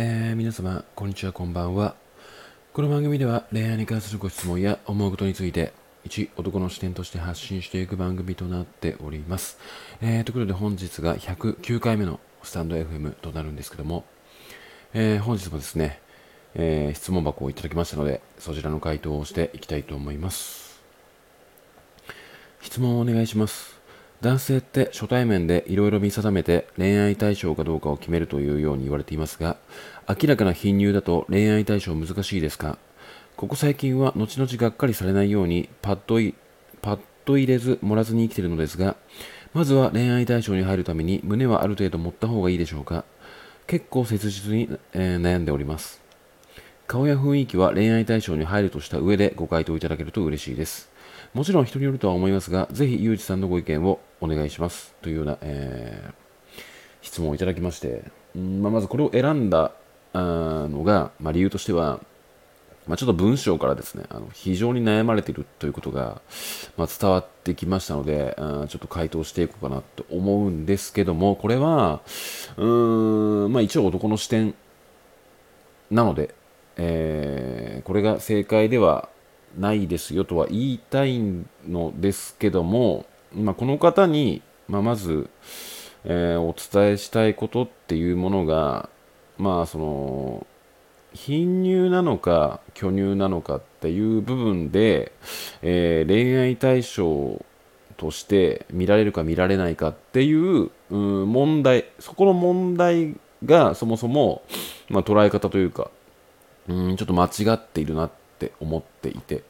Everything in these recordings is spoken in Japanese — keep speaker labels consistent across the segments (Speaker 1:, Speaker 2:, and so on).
Speaker 1: えー、皆様、こんにちは、こんばんは。この番組では恋愛に関するご質問や思うことについて、一男の視点として発信していく番組となっております。えー、ということで本日が109回目のスタンド FM となるんですけども、えー、本日もですね、えー、質問箱をいただきましたので、そちらの回答をしていきたいと思います。質問をお願いします。男性って初対面でいろいろ見定めて恋愛対象かどうかを決めるというように言われていますが、明らかな貧乳だと恋愛対象難しいですか？ここ最近は後々がっかりされないようにパッといパッと入れず盛らずに生きているのですが、まずは恋愛対象に入るために胸はある程度持った方がいいでしょうか？結構切実に、えー、悩んでおります。顔や雰囲気は恋愛対象に入るとした上でご回答いただけると嬉しいです。もちろん人によるとは思いますが、ぜひ、ゆうじさんのご意見をお願いします。というような、えー、質問をいただきまして、んまあ、まずこれを選んだのが、まあ、理由としては、まあ、ちょっと文章からですね、あの非常に悩まれているということが、まあ、伝わってきましたので、あちょっと回答していこうかなと思うんですけども、これは、うーん、まあ、一応男の視点なので、えー、これが正解ではないですよとは言いたいのですけども、まあ、この方に、まあ、まず、えー、お伝えしたいことっていうものが、まあ、その、貧乳なのか巨乳なのかっていう部分で、えー、恋愛対象として見られるか見られないかっていう、うん、問題、そこの問題がそもそも、まあ、捉え方というか、うん、ちょっと間違っているなっって思っていて、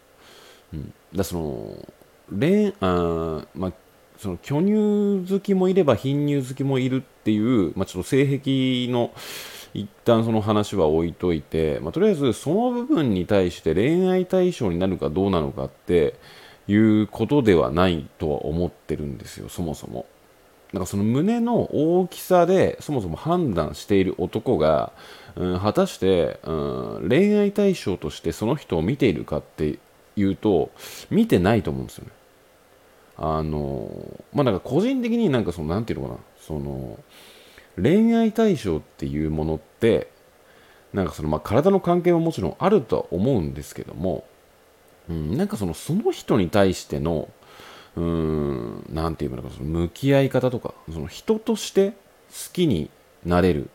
Speaker 1: うん、だその恋あまあその巨乳好きもいれば貧乳好きもいるっていう、まあ、ちょっと性癖の一旦その話は置いといて、まあ、とりあえずその部分に対して恋愛対象になるかどうなのかっていうことではないとは思ってるんですよそもそも。なんかその胸の大きさでそもそも判断している男が、うん、果たして、うん、恋愛対象としてその人を見ているかっていうと見てないと思うんですよね。あのまあなんか個人的になんかそのなんていうのかなその恋愛対象っていうものってなんかそのまあ体の関係ももちろんあるとは思うんですけども、うん、なんかそのその人に対してのうーんなんていうのかその向き合い方とかその人として好きになれるっ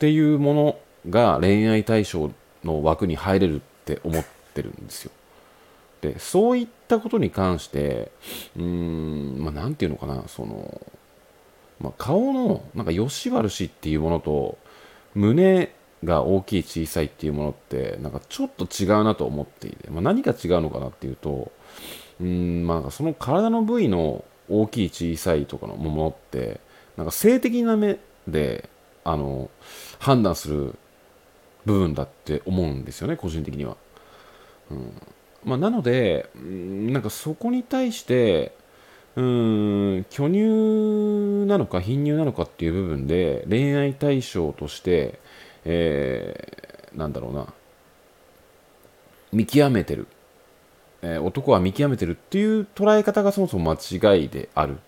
Speaker 1: ていうものが恋愛対象の枠に入れるって思ってるんですよ。でそういったことに関してうーんまあ何て言うのかなその、まあ、顔のなんか吉悪しっていうものと胸が大きい小さいっていうものってなんかちょっと違うなと思っていて、まあ、何が違うのかなっていうとうんまあその体の部位の大きい小さいとかのものってなんか性的な目であの判断する部分だって思うんですよね個人的には。うんまあ、なので、なんかそこに対して、うん、巨乳なのか貧乳なのかっていう部分で恋愛対象として、えー、なんだろうな、見極めてる、えー、男は見極めてるっていう捉え方がそもそも間違いであるっ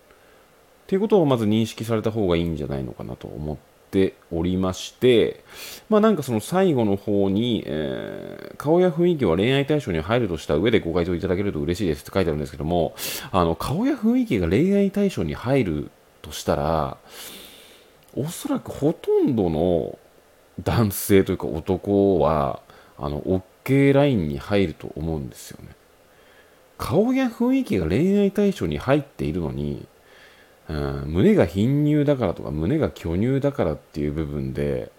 Speaker 1: ていうことをまず認識された方がいいんじゃないのかなと思っておりまして、まあなんかその最後の方に、えー、顔や雰囲気は恋愛対象に入るとした上でご回答いただけると嬉しいですって書いてあるんですけども、あの、顔や雰囲気が恋愛対象に入るとしたら、おそらくほとんどの男性というか男は、あの、OK ラインに入ると思うんですよね。顔や雰囲気が恋愛対象に入っているのに、うん、胸が貧乳だからとか胸が巨乳だからっていう部分で、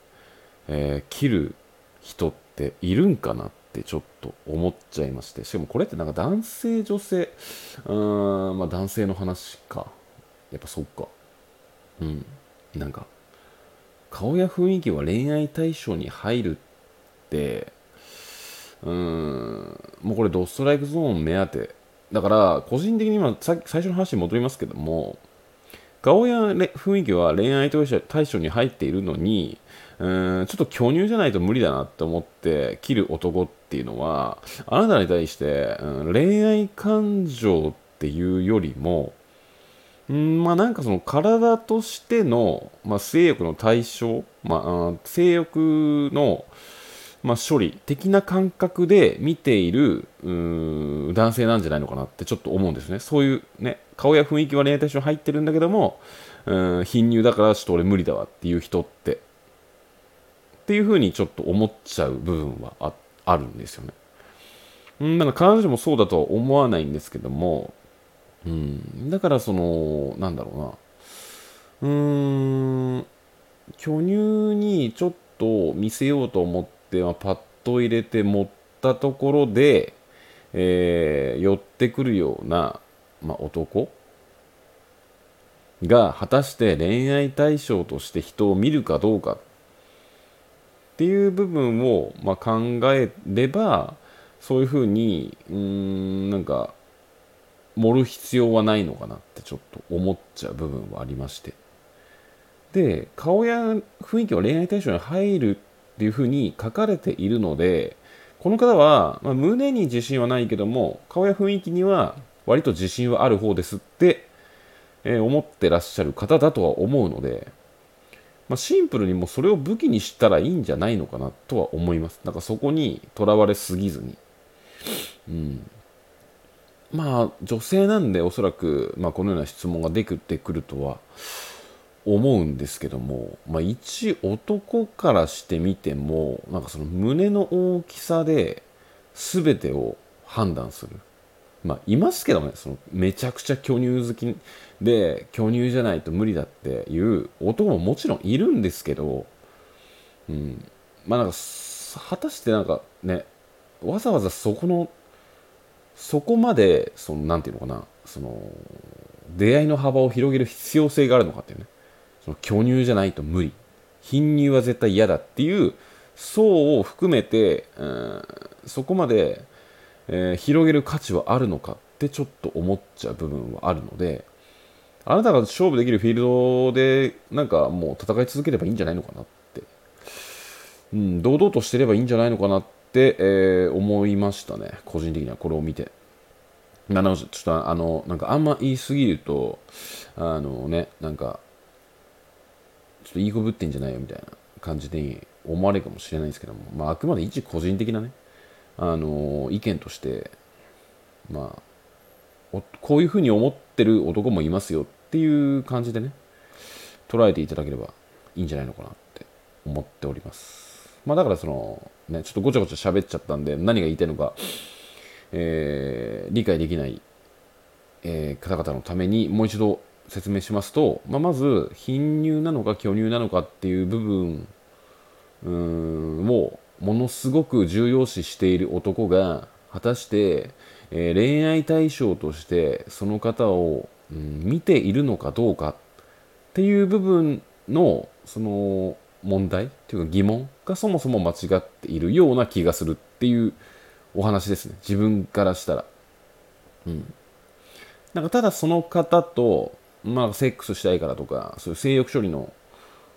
Speaker 1: えー、切る人っているんかなってちょっと思っちゃいましてしかもこれってなんか男性女性うんまあ男性の話か。やっぱそっか。うん。なんか顔や雰囲気は恋愛対象に入るってうん。もうこれドストライクゾーン目当て。だから個人的に今最初の話に戻りますけども顔や雰囲気は恋愛対象に入っているのに、うんちょっと巨乳じゃないと無理だなって思って切る男っていうのは、あなたに対して、うん、恋愛感情っていうよりも、うんまあなんかその体としての、まあ、性欲の対象、まあ、性欲の、まあ、処理的な感覚で見ている男性なんじゃないのかなってちょっと思うんですね。そういうね顔や雰囲気は恋愛対象入ってるんだけどもうん貧乳だからちょっと俺無理だわっていう人って。っていうふうにちょっと思っちゃう部分はああるんですよね。うん、だから彼女もそうだとは思わないんですけども、うん、だからその、なんだろうな、うーん、巨乳にちょっと見せようと思って、まあ、パッと入れて持ったところで、えー、寄ってくるような、まあ、男が果たして恋愛対象として人を見るかどうかっていう部分を、まあ、考えればそういうふうにうんなんか盛る必要はないのかなってちょっと思っちゃう部分はありまして。で顔や雰囲気は恋愛対象に入るっていうふうに書かれているのでこの方は、まあ、胸に自信はないけども顔や雰囲気には割と自信はある方ですって、えー、思ってらっしゃる方だとは思うので、まあ、シンプルにもうそれを武器にしたらいいんじゃないのかなとは思います。なんかそこにとらわれすぎずに。うん。まあ女性なんでおそらく、まあ、このような質問が出てくるとは思うんですけども、まあ、一男からしてみてもなんかその胸の大きさで全てを判断する。まあ、いますけどね、そのめちゃくちゃ巨乳好きで、巨乳じゃないと無理だっていう男ももちろんいるんですけど、うん、まあなんか、果たしてなんかね、わざわざそこのそこまでそのなんていうのかなその出会いの幅を広げる必要性があるのかっていうねその巨乳じゃないと無理。貧乳は絶対嫌だっていう層を含めて、うん、そこまで、えー、広げる価値はあるのかってちょっと思っちゃう部分はあるのであなたが勝負できるフィールドでなんかもう戦い続ければいいんじゃないのかなって、うん、堂々としてればいいんじゃないのかなって、えー、思いましたね。個人的にはこれを見て。なのちょっとあのなんかあんま言いすぎるとあのねなんかちょっといい子ぶってんじゃないよみたいな感じで思われるかもしれないんですけども、まあ、あくまで一個人的なねあの意見としてまあこういうふうに思ってる男もいますよっていう感じでね捉えていただければいいんじゃないのかなって思っております。まあだからそのね、ちょっとごちゃごちゃ喋っちゃったんで、何が言いたいのか、えー、理解できない、えー、方々のためにもう一度説明しますと、まあ、まず、貧乳なのか巨乳なのかっていう部分をものすごく重要視している男が、果たして、えー、恋愛対象としてその方を、うん、見ているのかどうかっていう部分のその問題というか疑問がそもそも間違っているような気がするっていうお話ですね。自分からしたら。うん。なんかただその方とまあセックスしたいからとかそういう性欲処理の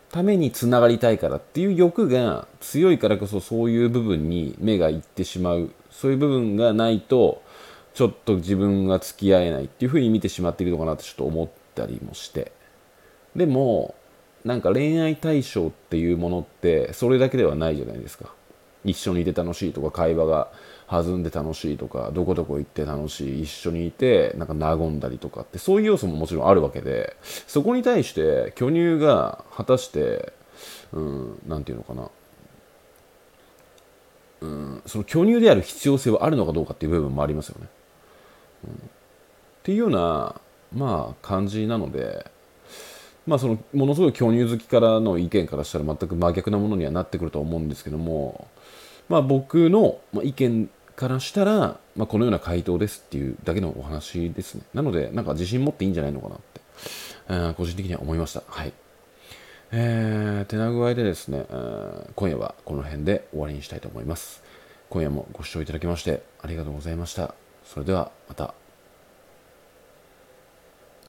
Speaker 1: ためにつながりたいからっていう欲が強いからこそそういう部分に目がいってしまう。そういう部分がないとちょっと自分が付き合えないっていうふうに見てしまっているのかなってちょっと思ったりもして。でもなんか恋愛対象っていうものってそれだけではないじゃないですか。一緒にいて楽しいとか会話が弾んで楽しいとかどこどこ行って楽しい一緒にいてなんか和んだりとかってそういう要素ももちろんあるわけでそこに対して巨乳が果たしてうん何て言うのかなうんその巨乳である必要性はあるのかどうかっていう部分もありますよね。うん、っていうようなまあ感じなのでまあ、そのものすごい巨乳好きからの意見からしたら全く真逆なものにはなってくると思うんですけども、まあ、僕の意見からしたら、まあ、このような回答ですっていうだけのお話ですね。なので、なんか自信持っていいんじゃないのかなって、え、個人的には思いました。はい。えー、手な具合でですね、えー、今夜はこの辺で終わりにしたいと思います。今夜もご視聴いただきましてありがとうございました。それではまた。